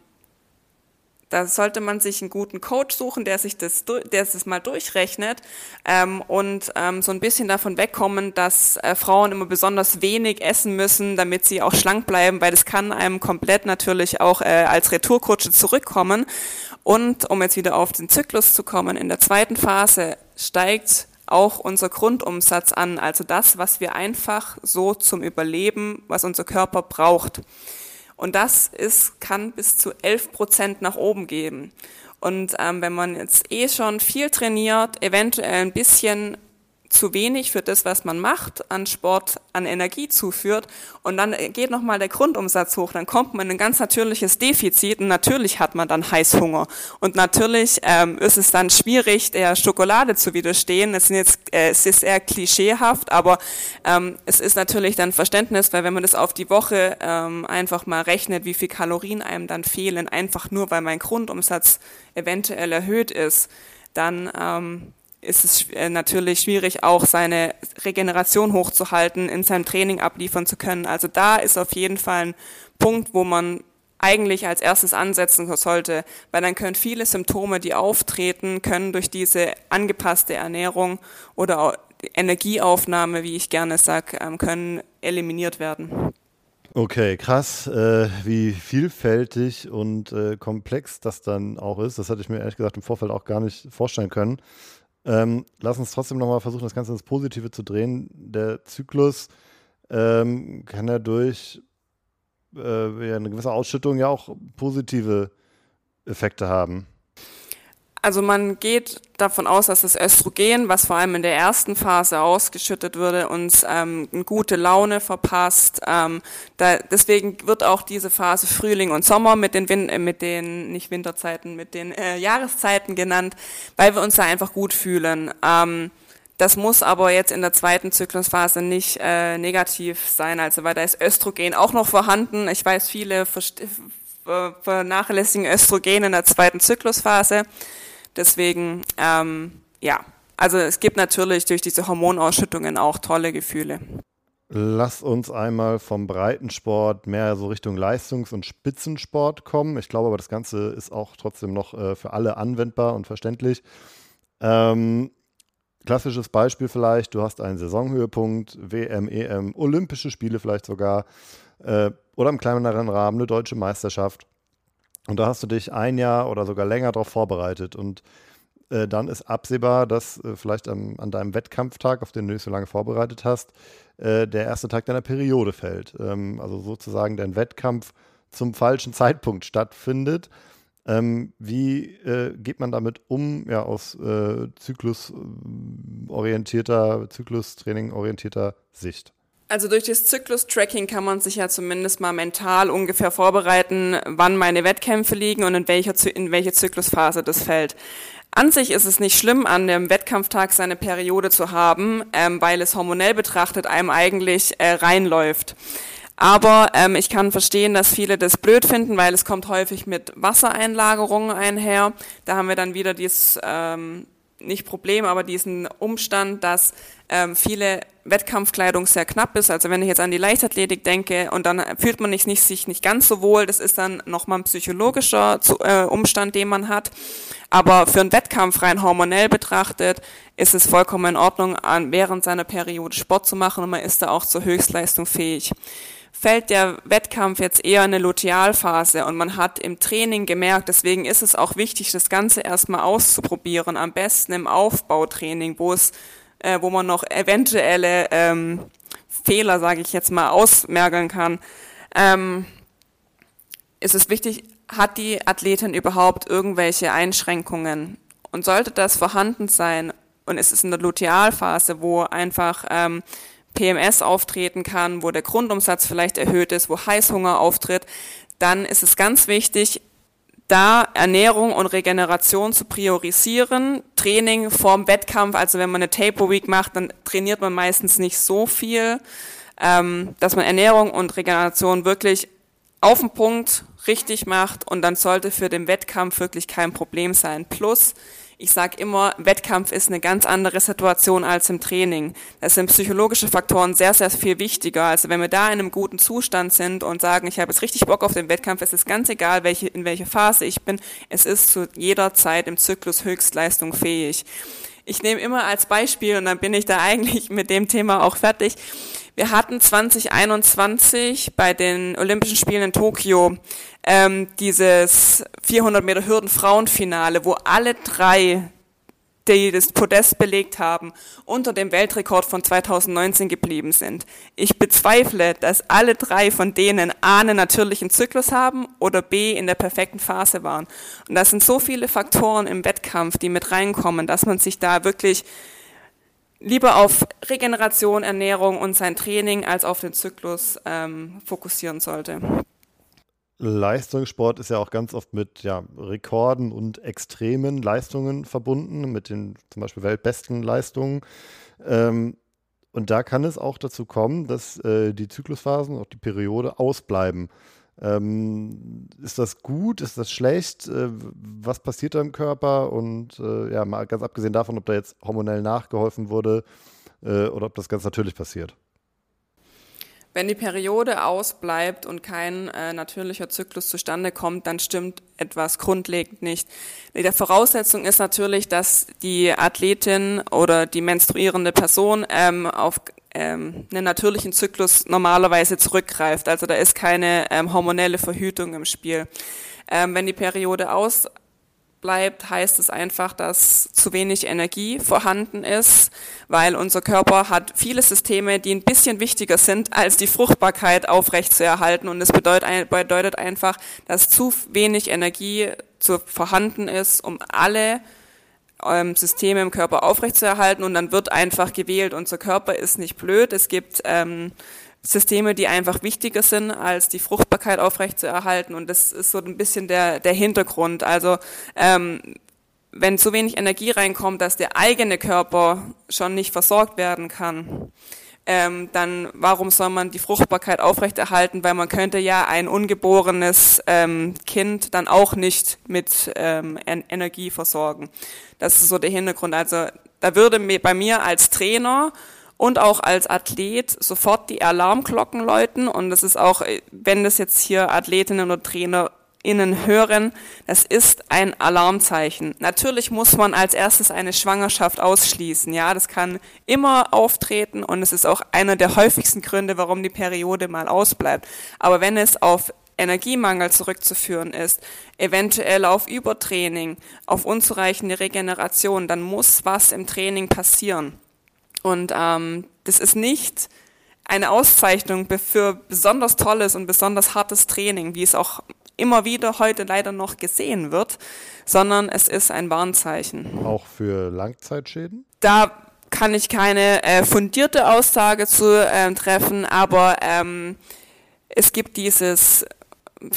Da sollte man sich einen guten Coach suchen, der sich das, der das mal durchrechnet ähm, und ähm, so ein bisschen davon wegkommen, dass äh, Frauen immer besonders wenig essen müssen, damit sie auch schlank bleiben, weil das kann einem komplett natürlich auch äh, als Retourkutsche zurückkommen. Und um jetzt wieder auf den Zyklus zu kommen, in der zweiten Phase steigt auch unser Grundumsatz an, also das, was wir einfach so zum Überleben, was unser Körper braucht. Und das ist, kann bis zu 11 Prozent nach oben geben. Und ähm, wenn man jetzt eh schon viel trainiert, eventuell ein bisschen zu wenig für das, was man macht, an Sport, an Energie zuführt. Und dann geht nochmal der Grundumsatz hoch, dann kommt man in ein ganz natürliches Defizit. Und natürlich hat man dann Heißhunger. Und natürlich ähm, ist es dann schwierig, der Schokolade zu widerstehen. Es, sind jetzt, äh, es ist eher klischeehaft, aber ähm, es ist natürlich dann Verständnis, weil wenn man das auf die Woche ähm, einfach mal rechnet, wie viel Kalorien einem dann fehlen, einfach nur weil mein Grundumsatz eventuell erhöht ist, dann ähm, ist es äh, natürlich schwierig, auch seine Regeneration hochzuhalten, in seinem Training abliefern zu können. Also da ist auf jeden Fall ein Punkt, wo man eigentlich als erstes ansetzen sollte, weil dann können viele Symptome, die auftreten, können durch diese angepasste Ernährung oder Energieaufnahme, wie ich gerne sage, ähm, können eliminiert werden. Okay, krass, äh, wie vielfältig und äh, komplex das dann auch ist. Das hatte ich mir ehrlich gesagt im Vorfeld auch gar nicht vorstellen können. Ähm, lass uns trotzdem nochmal versuchen, das Ganze ins Positive zu drehen. Der Zyklus ähm, kann ja durch äh, eine gewisse Ausschüttung ja auch positive Effekte haben. Also man geht davon aus, dass das Östrogen, was vor allem in der ersten Phase ausgeschüttet würde, uns ähm, eine gute Laune verpasst. Ähm, da, deswegen wird auch diese Phase Frühling und Sommer mit den, Win äh, mit den nicht Winterzeiten, mit den äh, Jahreszeiten genannt, weil wir uns da einfach gut fühlen. Ähm, das muss aber jetzt in der zweiten Zyklusphase nicht äh, negativ sein, also weil da ist Östrogen auch noch vorhanden. Ich weiß, viele vernachlässigen Östrogen in der zweiten Zyklusphase. Deswegen, ähm, ja, also es gibt natürlich durch diese Hormonausschüttungen auch tolle Gefühle. Lass uns einmal vom Breitensport mehr so Richtung Leistungs- und Spitzensport kommen. Ich glaube aber, das Ganze ist auch trotzdem noch äh, für alle anwendbar und verständlich. Ähm, klassisches Beispiel vielleicht, du hast einen Saisonhöhepunkt, WM, EM, Olympische Spiele vielleicht sogar äh, oder im kleineren Rahmen eine deutsche Meisterschaft. Und da hast du dich ein Jahr oder sogar länger darauf vorbereitet. Und äh, dann ist absehbar, dass äh, vielleicht am, an deinem Wettkampftag, auf den du dich so lange vorbereitet hast, äh, der erste Tag deiner Periode fällt. Ähm, also sozusagen dein Wettkampf zum falschen Zeitpunkt stattfindet. Ähm, wie äh, geht man damit um, ja, aus äh, zyklusorientierter, Zyklustraining orientierter Sicht? Also durch das Zyklus-Tracking kann man sich ja zumindest mal mental ungefähr vorbereiten, wann meine Wettkämpfe liegen und in, welcher, in welche Zyklusphase das fällt. An sich ist es nicht schlimm, an dem Wettkampftag seine Periode zu haben, ähm, weil es hormonell betrachtet einem eigentlich äh, reinläuft. Aber ähm, ich kann verstehen, dass viele das blöd finden, weil es kommt häufig mit Wassereinlagerungen einher. Da haben wir dann wieder dieses ähm, nicht Problem, aber diesen Umstand, dass ähm, viele Wettkampfkleidung sehr knapp ist. Also wenn ich jetzt an die Leichtathletik denke und dann fühlt man sich nicht, sich nicht ganz so wohl, das ist dann nochmal ein psychologischer äh, Umstand, den man hat. Aber für einen Wettkampf rein hormonell betrachtet ist es vollkommen in Ordnung, während seiner Periode Sport zu machen und man ist da auch zur Höchstleistung fähig fällt der Wettkampf jetzt eher in eine Lutealphase und man hat im Training gemerkt, deswegen ist es auch wichtig, das Ganze erstmal auszuprobieren, am besten im Aufbautraining, wo es äh, wo man noch eventuelle ähm, Fehler, sage ich jetzt mal, ausmergeln kann, ähm, ist es wichtig, hat die Athletin überhaupt irgendwelche Einschränkungen? Und sollte das vorhanden sein? Und es ist in der Lutealphase, wo einfach ähm, PMS auftreten kann, wo der Grundumsatz vielleicht erhöht ist, wo Heißhunger auftritt, dann ist es ganz wichtig, da Ernährung und Regeneration zu priorisieren. Training vorm Wettkampf, also wenn man eine Taper Week macht, dann trainiert man meistens nicht so viel, ähm, dass man Ernährung und Regeneration wirklich auf den Punkt richtig macht und dann sollte für den Wettkampf wirklich kein Problem sein. Plus Ich sage immer, Wettkampf ist eine ganz andere Situation als im Training. Da sind psychologische Faktoren sehr, sehr viel wichtiger. Also wenn wir da in einem guten Zustand sind und sagen, ich habe jetzt richtig Bock auf den Wettkampf, es ist ganz egal, welche, in welcher Phase ich bin, es ist zu jeder Zeit im Zyklus Höchstleistung fähig. Ich nehme immer als Beispiel, und dann bin ich da [laughs] eigentlich mit dem Thema auch fertig, wir hatten 2021 bei den Olympischen Spielen in Tokio ähm, dieses 400 Meter Hürden Frauenfinale, wo alle drei die das Podest belegt haben, unter dem Weltrekord von 2019 geblieben sind. Ich bezweifle, dass alle drei von denen A einen natürlichen Zyklus haben oder B in der perfekten Phase waren. Und das sind so viele Faktoren im Wettkampf, die mit reinkommen, dass man sich da wirklich lieber auf Regeneration, Ernährung und sein Training als auf den Zyklus ähm, fokussieren sollte. Leistungssport ist ja auch ganz oft mit ja, Rekorden und extremen Leistungen verbunden, mit den zum Beispiel weltbesten Leistungen. Ähm, und da kann es auch dazu kommen, dass äh, die Zyklusphasen, auch die Periode ausbleiben. Ähm, ist das gut? Ist das schlecht? Äh, was passiert da im Körper? Und äh, ja, mal ganz abgesehen davon, ob da jetzt hormonell nachgeholfen wurde äh, oder ob das ganz natürlich passiert. Wenn die Periode ausbleibt und kein äh, natürlicher Zyklus zustande kommt, dann stimmt etwas grundlegend nicht. Die Voraussetzung ist natürlich, dass die Athletin oder die menstruierende Person ähm, auf ähm, einen natürlichen Zyklus normalerweise zurückgreift. Also da ist keine ähm, hormonelle Verhütung im Spiel. Ähm, wenn die Periode ausbleibt, heißt es einfach, dass zu wenig Energie vorhanden ist, weil unser Körper hat viele Systeme, die ein bisschen wichtiger sind, als die Fruchtbarkeit aufrechtzuerhalten. Und es bedeutet, bedeutet einfach, dass zu wenig Energie zu vorhanden ist, um alle ähm, Systeme im Körper aufrechtzuerhalten und dann wird einfach gewählt. Unser Körper ist nicht blöd. Es gibt ähm, Systeme, die einfach wichtiger sind, als die Fruchtbarkeit aufrechtzuerhalten und das ist so ein bisschen der, der Hintergrund. Also ähm, wenn zu wenig Energie reinkommt, dass der eigene Körper schon nicht versorgt werden kann, ähm, dann warum soll man die Fruchtbarkeit aufrechterhalten? Weil man könnte ja ein ungeborenes ähm, Kind dann auch nicht mit ähm, Energie versorgen. Das ist so der Hintergrund. Also da würde bei mir als Trainer und auch als Athlet sofort die Alarmglocken läuten. Und das ist auch, wenn das jetzt hier Athletinnen oder Trainer innen hören, das ist ein Alarmzeichen. Natürlich muss man als erstes eine Schwangerschaft ausschließen. Ja, das kann immer auftreten und es ist auch einer der häufigsten Gründe, warum die Periode mal ausbleibt. Aber wenn es auf Energiemangel zurückzuführen ist, eventuell auf Übertraining, auf unzureichende Regeneration, dann muss was im Training passieren. Und ähm, das ist nicht eine Auszeichnung für besonders tolles und besonders hartes Training, wie es auch immer wieder heute leider noch gesehen wird, sondern es ist ein Warnzeichen. Auch für Langzeitschäden? Da kann ich keine äh, fundierte Aussage zu äh, treffen, aber ähm, es gibt dieses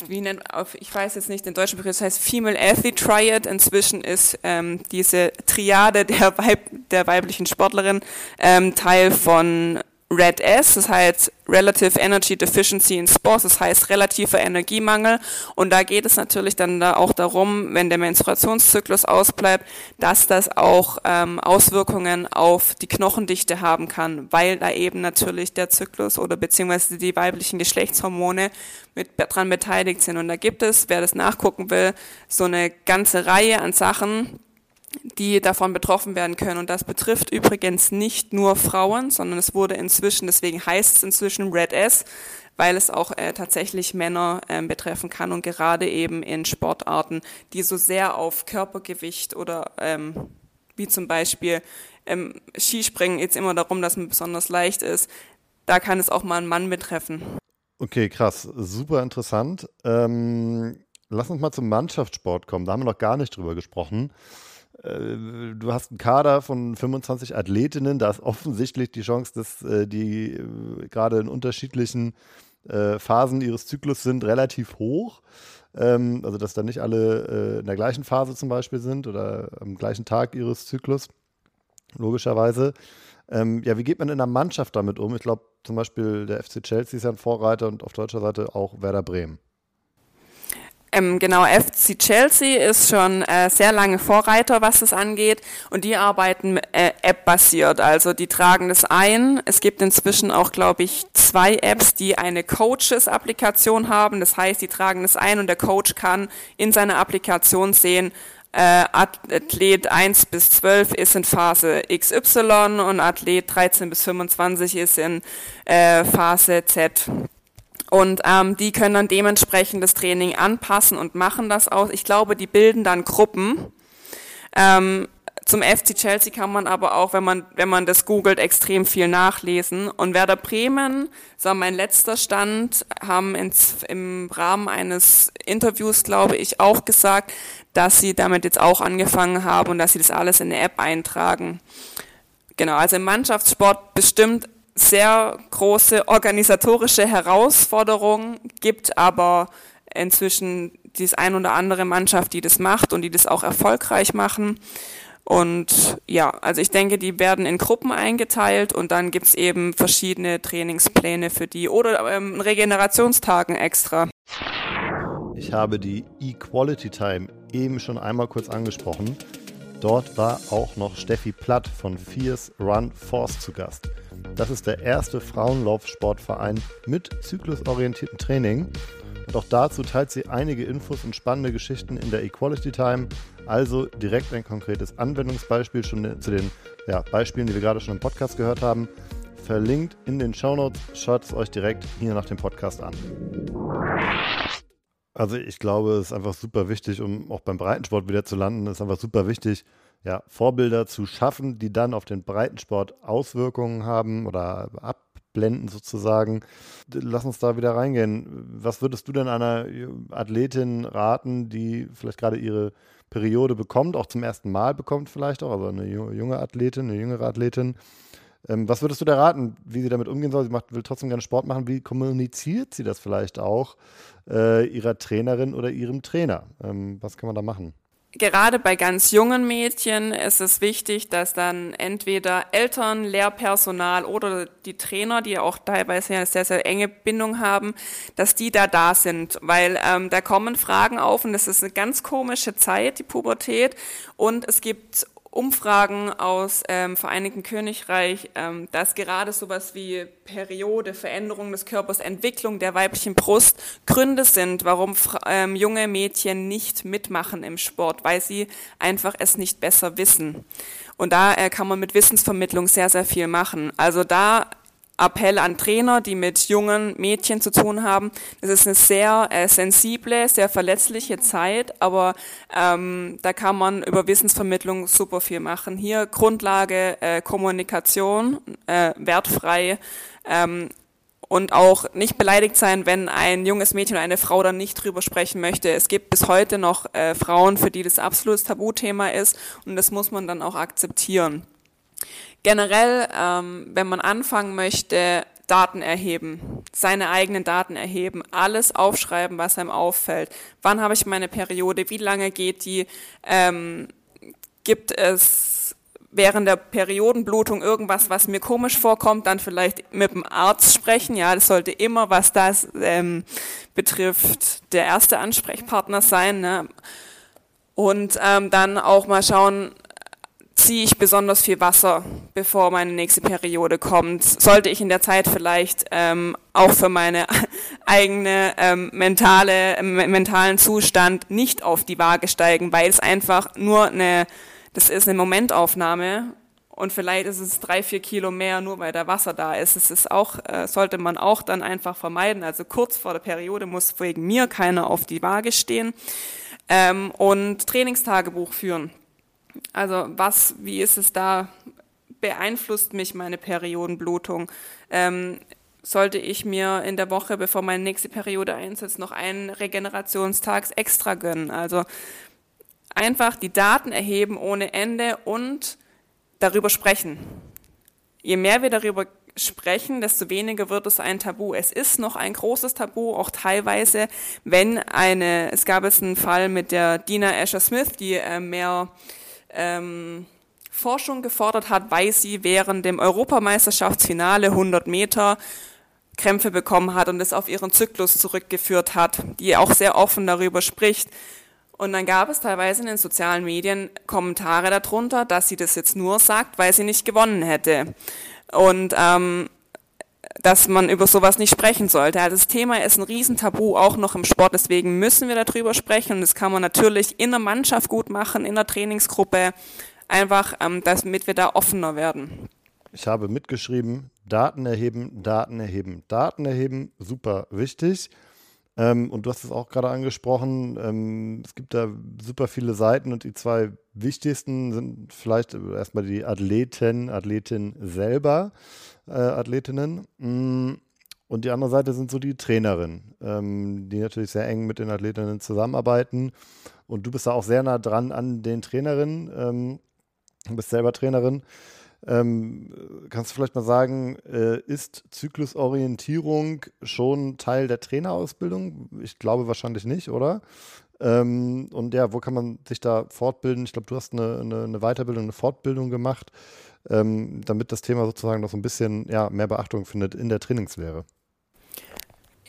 wie nennt, ich weiß jetzt nicht den deutschen Begriff, das heißt Female Athlete Triad. Inzwischen ist ähm, diese Triade der, Weib, der weiblichen Sportlerin ähm, Teil von Red S, das heißt Relative Energy Deficiency in Sports, das heißt relativer Energiemangel. Und da geht es natürlich dann da auch darum, wenn der Menstruationszyklus ausbleibt, dass das auch ähm, Auswirkungen auf die Knochendichte haben kann, weil da eben natürlich der Zyklus oder beziehungsweise die weiblichen Geschlechtshormone mit dran beteiligt sind. Und da gibt es, wer das nachgucken will, so eine ganze Reihe an Sachen, die davon betroffen werden können. Und das betrifft übrigens nicht nur Frauen, sondern es wurde inzwischen, deswegen heißt es inzwischen Red S, weil es auch äh, tatsächlich Männer äh, betreffen kann und gerade eben in Sportarten, die so sehr auf Körpergewicht oder ähm, wie zum Beispiel ähm, Skispringen jetzt immer darum, dass man besonders leicht ist, da kann es auch mal einen Mann betreffen. Okay, krass, super interessant. Ähm, lass uns mal zum Mannschaftssport kommen. Da haben wir noch gar nicht drüber gesprochen. Äh, du hast einen Kader von 25 Athletinnen, da ist offensichtlich die Chance, dass äh, die äh, gerade in unterschiedlichen Phasen ihres Zyklus sind, relativ hoch. Ähm, also, dass da nicht alle in der gleichen Phase zum Beispiel sind oder am gleichen Tag ihres Zyklus, logischerweise. Ähm, ja, wie geht man in einer Mannschaft damit um? Ich glaube, zum Beispiel der FC Chelsea ist ja ein Vorreiter und auf deutscher Seite auch Werder Bremen. Ähm, genau, FC Chelsea ist schon äh, sehr lange Vorreiter, was das angeht. Und die arbeiten äh, App-basiert. Also die tragen das ein. Es gibt inzwischen auch, glaube ich, zwei Apps, die eine Coaches-Applikation haben. Das heißt, die tragen das ein und der Coach kann in seiner Applikation sehen, äh, Athlet 1 bis 12 ist in Phase XY und Athlet 13 bis 25 ist in äh, Phase Z. Und ähm, die können dann dementsprechend das Training anpassen und machen das aus. Ich glaube, die bilden dann Gruppen. Ähm, zum FC Chelsea kann man aber auch, wenn man, wenn man das googelt, extrem viel nachlesen. Und Werder Bremen, so mein letzter Stand, haben ins, im Rahmen eines Interviews, glaube ich, auch gesagt, dass sie damit jetzt auch angefangen haben und dass sie das alles in eine App eintragen. Genau, also im Mannschaftssport bestimmt sehr große organisatorische Herausforderungen, gibt aber inzwischen die ein oder andere Mannschaft, die das macht und die das auch erfolgreich machen. Und ja, also ich denke, die werden in Gruppen eingeteilt und dann gibt's eben verschiedene Trainingspläne für die oder ähm, Regenerationstagen extra. Ich habe die Equality Time eben schon einmal kurz angesprochen. Dort war auch noch Steffi Platt von Fierce Run Force zu Gast. Das ist der erste Frauenlaufsportverein mit zyklusorientiertem Training. Und auch dazu teilt sie einige Infos und spannende Geschichten in der Equality Time. Also direkt ein konkretes Anwendungsbeispiel schon zu den ja, Beispielen, die wir gerade schon im Podcast gehört haben. Verlinkt in den Show Notes. Schaut es euch direkt hier nach dem Podcast an. Also ich glaube, es ist einfach super wichtig, um auch beim Breitensport wieder zu landen, ist einfach super wichtig, ja, Vorbilder zu schaffen, die dann auf den Breitensport Auswirkungen haben oder abblenden sozusagen. Lass uns da wieder reingehen. Was würdest du denn einer Athletin raten, die vielleicht gerade ihre Periode bekommt, auch zum ersten Mal bekommt vielleicht auch, also eine junge Athletin, eine jüngere Athletin? Ähm, was würdest du da raten, wie sie damit umgehen soll? Sie macht, will trotzdem gerne Sport machen. Wie kommuniziert sie das vielleicht auch äh, ihrer Trainerin oder ihrem Trainer? Ähm, was kann man da machen? gerade bei ganz jungen Mädchen ist es wichtig, dass dann entweder Eltern, Lehrpersonal oder die Trainer, die auch teilweise eine sehr, sehr enge Bindung haben, dass die da da sind, weil ähm, da kommen Fragen auf und das ist eine ganz komische Zeit, die Pubertät und es gibt Umfragen aus ähm, Vereinigten Königreich, ähm, dass gerade sowas wie Periode, Veränderung des Körpers, Entwicklung der weiblichen Brust Gründe sind, warum ähm, junge Mädchen nicht mitmachen im Sport, weil sie einfach es nicht besser wissen. Und da äh, kann man mit Wissensvermittlung sehr, sehr viel machen. Also da Appell an Trainer, die mit jungen Mädchen zu tun haben. Das ist eine sehr äh, sensible, sehr verletzliche Zeit, aber ähm, da kann man über Wissensvermittlung super viel machen. Hier Grundlage äh, Kommunikation, äh, wertfrei ähm, und auch nicht beleidigt sein, wenn ein junges Mädchen oder eine Frau dann nicht drüber sprechen möchte. Es gibt bis heute noch äh, Frauen, für die das absolutes Tabuthema ist und das muss man dann auch akzeptieren. Generell, ähm, wenn man anfangen möchte, Daten erheben, seine eigenen Daten erheben, alles aufschreiben, was einem auffällt. Wann habe ich meine Periode? Wie lange geht die? Ähm, gibt es während der Periodenblutung irgendwas, was mir komisch vorkommt, dann vielleicht mit dem Arzt sprechen. Ja, das sollte immer, was das ähm, betrifft, der erste Ansprechpartner sein. Ne? Und ähm, dann auch mal schauen, ziehe ich besonders viel Wasser, bevor meine nächste Periode kommt. Sollte ich in der Zeit vielleicht ähm, auch für meine [laughs] eigene ähm, mentale, äh, mentalen Zustand nicht auf die Waage steigen, weil es einfach nur eine, das ist eine Momentaufnahme und vielleicht ist es drei, vier Kilo mehr, nur weil da Wasser da ist. Es ist auch, äh, sollte man auch dann einfach vermeiden. Also kurz vor der Periode muss wegen mir keiner auf die Waage stehen ähm, und Trainingstagebuch führen. Also was, wie ist es da? Beeinflusst mich meine Periodenblutung? Ähm, sollte ich mir in der Woche, bevor meine nächste Periode einsetzt, noch einen Regenerationstag extra gönnen? Also einfach die Daten erheben ohne Ende und darüber sprechen. Je mehr wir darüber sprechen, desto weniger wird es ein Tabu. Es ist noch ein großes Tabu, auch teilweise, wenn eine, es gab es einen Fall mit der Dina Asher Smith, die äh, mehr ähm, Forschung gefordert hat, weil sie während dem Europameisterschaftsfinale 100 Meter Krämpfe bekommen hat und es auf ihren Zyklus zurückgeführt hat, die auch sehr offen darüber spricht. Und dann gab es teilweise in den sozialen Medien Kommentare darunter, dass sie das jetzt nur sagt, weil sie nicht gewonnen hätte. Und ähm, dass man über sowas nicht sprechen sollte. Also das Thema ist ein Riesentabu auch noch im Sport, deswegen müssen wir darüber sprechen und das kann man natürlich in der Mannschaft gut machen, in der Trainingsgruppe, einfach, ähm, damit wir da offener werden. Ich habe mitgeschrieben, Daten erheben, Daten erheben, Daten erheben, super wichtig. Ähm, und du hast es auch gerade angesprochen, ähm, es gibt da super viele Seiten und die zwei wichtigsten sind vielleicht erstmal die Athleten, Athletin selber äh, Athletinnen. Mm, und die andere Seite sind so die Trainerinnen, ähm, die natürlich sehr eng mit den Athletinnen zusammenarbeiten. Und du bist da auch sehr nah dran an den Trainerinnen. Ähm, du bist selber Trainerin. Ähm, kannst du vielleicht mal sagen, äh, ist Zyklusorientierung schon Teil der Trainerausbildung? Ich glaube wahrscheinlich nicht, oder? Ähm, und ja, wo kann man sich da fortbilden? Ich glaube, du hast eine, eine, eine Weiterbildung, eine Fortbildung gemacht ähm, damit das Thema sozusagen noch so ein bisschen ja, mehr Beachtung findet in der Trainingslehre?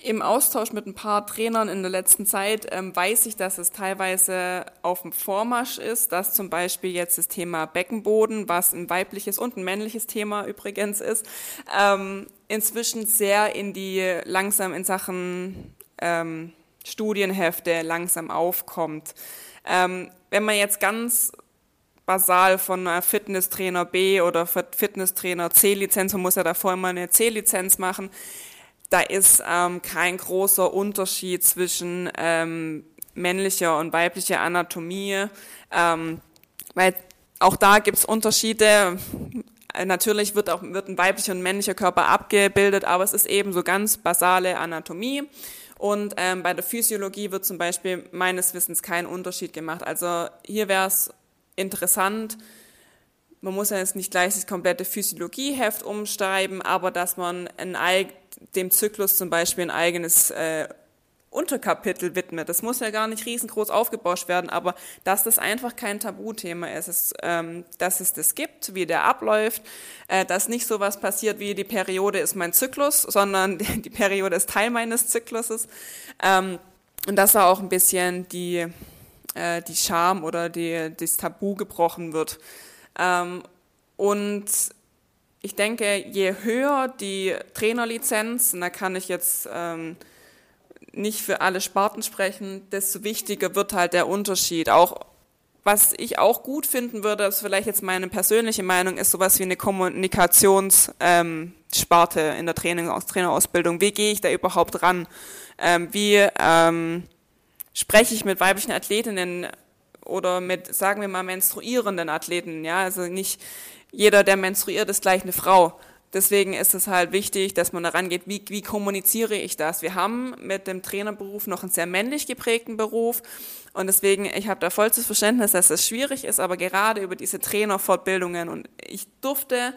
Im Austausch mit ein paar Trainern in der letzten Zeit ähm, weiß ich, dass es teilweise auf dem Vormarsch ist, dass zum Beispiel jetzt das Thema Beckenboden, was ein weibliches und ein männliches Thema übrigens ist, ähm, inzwischen sehr in die langsam in Sachen ähm, Studienhefte langsam aufkommt. Ähm, wenn man jetzt ganz basal von einer Fitnesstrainer B oder Fitnesstrainer C-Lizenz, man muss ja davor immer eine C-Lizenz machen, da ist ähm, kein großer Unterschied zwischen ähm, männlicher und weiblicher Anatomie, ähm, weil auch da gibt es Unterschiede. Natürlich wird auch wird ein weiblicher und männlicher Körper abgebildet, aber es ist eben so ganz basale Anatomie. Und ähm, bei der Physiologie wird zum Beispiel meines Wissens kein Unterschied gemacht. Also hier wäre es interessant. Man muss ja jetzt nicht gleich das komplette Physiologieheft umschreiben, aber dass man ein, dem Zyklus zum Beispiel ein eigenes äh, Unterkapitel widmet. Das muss ja gar nicht riesengroß aufgebauscht werden, aber dass das einfach kein Tabuthema ist, ist ähm, dass es das gibt, wie der abläuft, äh, dass nicht so was passiert wie die Periode ist mein Zyklus, sondern [laughs] die Periode ist Teil meines Zykluses. Ähm, und dass da auch ein bisschen die äh, die Scham oder die, das Tabu gebrochen wird. Ähm, und ich denke, je höher die Trainerlizenz, und da kann ich jetzt ähm, nicht für alle Sparten sprechen, desto wichtiger wird halt der Unterschied. Auch was ich auch gut finden würde, ist vielleicht jetzt meine persönliche Meinung, ist sowas wie eine Kommunikationssparte ähm, in der Training, Trainerausbildung. Wie gehe ich da überhaupt ran? Ähm, wie ähm, spreche ich mit weiblichen Athletinnen oder mit, sagen wir mal, menstruierenden Athleten. Ja, also nicht jeder, der menstruiert, ist gleich eine Frau. Deswegen ist es halt wichtig, dass man daran geht, wie, wie kommuniziere ich das? Wir haben mit dem Trainerberuf noch einen sehr männlich geprägten Beruf und deswegen, ich habe da vollstes Verständnis, dass das schwierig ist, aber gerade über diese Trainerfortbildungen und ich durfte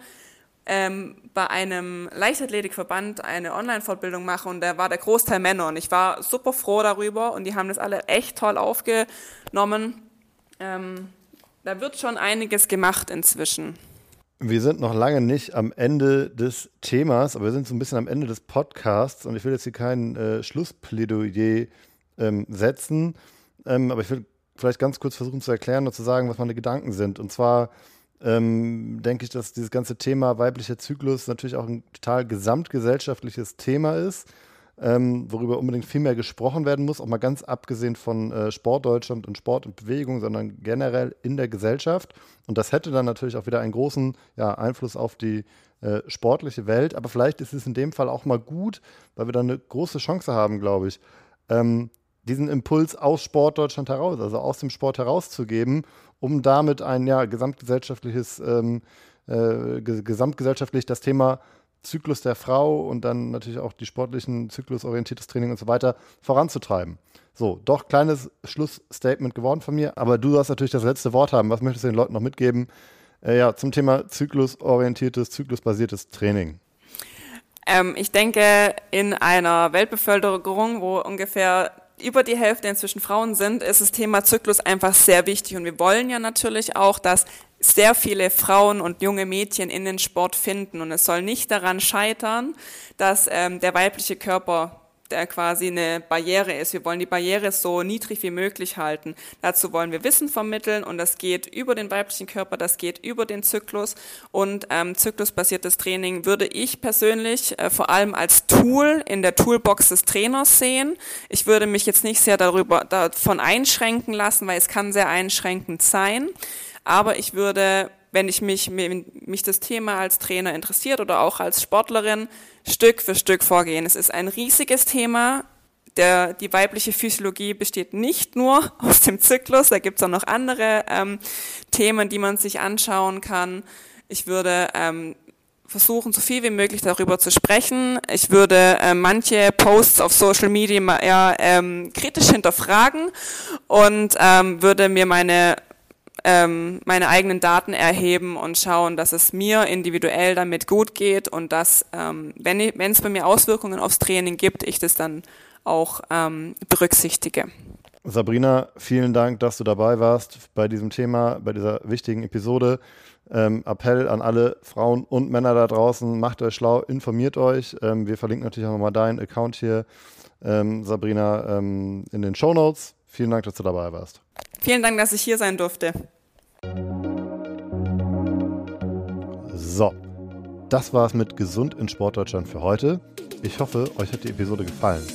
ähm, bei einem Leichtathletikverband eine Online-Fortbildung mache und da war der Großteil Männer und ich war super froh darüber und die haben das alle echt toll aufgenommen. Ähm, da wird schon einiges gemacht inzwischen. Wir sind noch lange nicht am Ende des Themas, aber wir sind so ein bisschen am Ende des Podcasts und ich will jetzt hier kein äh, Schlussplädoyer ähm, setzen, ähm, aber ich will vielleicht ganz kurz versuchen zu erklären und zu sagen, was meine Gedanken sind. Und zwar ähm, denke ich, dass dieses ganze Thema weiblicher Zyklus natürlich auch ein total gesamtgesellschaftliches Thema ist, ähm, worüber unbedingt viel mehr gesprochen werden muss, auch mal ganz abgesehen von äh, Sportdeutschland und Sport und Bewegung, sondern generell in der Gesellschaft. Und das hätte dann natürlich auch wieder einen großen ja, Einfluss auf die äh, sportliche Welt. Aber vielleicht ist es in dem Fall auch mal gut, weil wir da eine große Chance haben, glaube ich, ähm, diesen Impuls aus Sportdeutschland heraus, also aus dem Sport herauszugeben um damit ein ja, gesamtgesellschaftliches, ähm, äh, gesamtgesellschaftlich das Thema Zyklus der Frau und dann natürlich auch die sportlichen zyklusorientiertes Training und so weiter voranzutreiben. So, doch kleines Schlussstatement geworden von mir, aber du sollst natürlich das letzte Wort haben. Was möchtest du den Leuten noch mitgeben? Äh, ja, zum Thema zyklusorientiertes, zyklusbasiertes Training. Ähm, ich denke, in einer Weltbevölkerung, wo ungefähr über die Hälfte inzwischen Frauen sind, ist das Thema Zyklus einfach sehr wichtig. Und wir wollen ja natürlich auch, dass sehr viele Frauen und junge Mädchen in den Sport finden. Und es soll nicht daran scheitern, dass ähm, der weibliche Körper der quasi eine Barriere ist. Wir wollen die Barriere so niedrig wie möglich halten. Dazu wollen wir Wissen vermitteln und das geht über den weiblichen Körper, das geht über den Zyklus und ähm, zyklusbasiertes Training würde ich persönlich äh, vor allem als Tool in der Toolbox des Trainers sehen. Ich würde mich jetzt nicht sehr darüber davon einschränken lassen, weil es kann sehr einschränkend sein. Aber ich würde wenn ich mich, mich das Thema als Trainer interessiert oder auch als Sportlerin, Stück für Stück vorgehen. Es ist ein riesiges Thema. Der, die weibliche Physiologie besteht nicht nur [laughs] aus dem Zyklus, da gibt es auch noch andere ähm, Themen, die man sich anschauen kann. Ich würde ähm, versuchen, so viel wie möglich darüber zu sprechen. Ich würde äh, manche Posts auf Social Media ja, ähm, kritisch hinterfragen und ähm, würde mir meine ähm, meine eigenen Daten erheben und schauen, dass es mir individuell damit gut geht und dass, ähm, wenn es bei mir Auswirkungen aufs Training gibt, ich das dann auch ähm, berücksichtige. Sabrina, vielen Dank, dass du dabei warst bei diesem Thema, bei dieser wichtigen Episode. Ähm, Appell an alle Frauen und Männer da draußen, macht euch schlau, informiert euch. Ähm, wir verlinken natürlich auch nochmal deinen Account hier, ähm, Sabrina, ähm, in den Show Notes. Vielen Dank, dass du dabei warst. Vielen Dank, dass ich hier sein durfte. So, das war's mit Gesund in Sportdeutschland für heute. Ich hoffe, euch hat die Episode gefallen.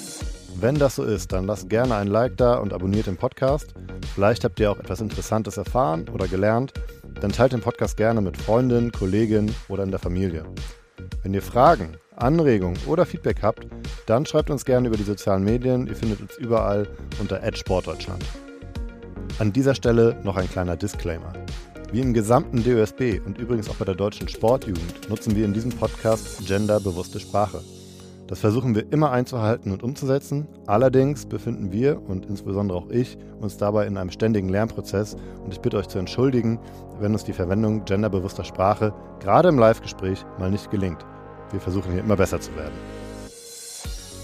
Wenn das so ist, dann lasst gerne ein Like da und abonniert den Podcast. Vielleicht habt ihr auch etwas Interessantes erfahren oder gelernt. Dann teilt den Podcast gerne mit Freundinnen, Kollegen oder in der Familie. Wenn ihr Fragen, Anregungen oder Feedback habt, dann schreibt uns gerne über die sozialen Medien. Ihr findet uns überall unter Sportdeutschland. An dieser Stelle noch ein kleiner Disclaimer. Wie im gesamten DOSB und übrigens auch bei der deutschen Sportjugend nutzen wir in diesem Podcast genderbewusste Sprache. Das versuchen wir immer einzuhalten und umzusetzen. Allerdings befinden wir und insbesondere auch ich uns dabei in einem ständigen Lernprozess und ich bitte euch zu entschuldigen, wenn uns die Verwendung genderbewusster Sprache gerade im Live-Gespräch mal nicht gelingt. Wir versuchen hier immer besser zu werden.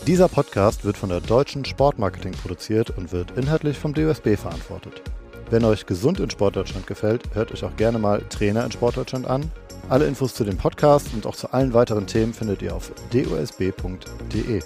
Dieser Podcast wird von der Deutschen Sportmarketing produziert und wird inhaltlich vom DOSB verantwortet. Wenn euch gesund in Sportdeutschland gefällt, hört euch auch gerne mal Trainer in Sportdeutschland an. Alle Infos zu dem Podcast und auch zu allen weiteren Themen findet ihr auf dosb.de.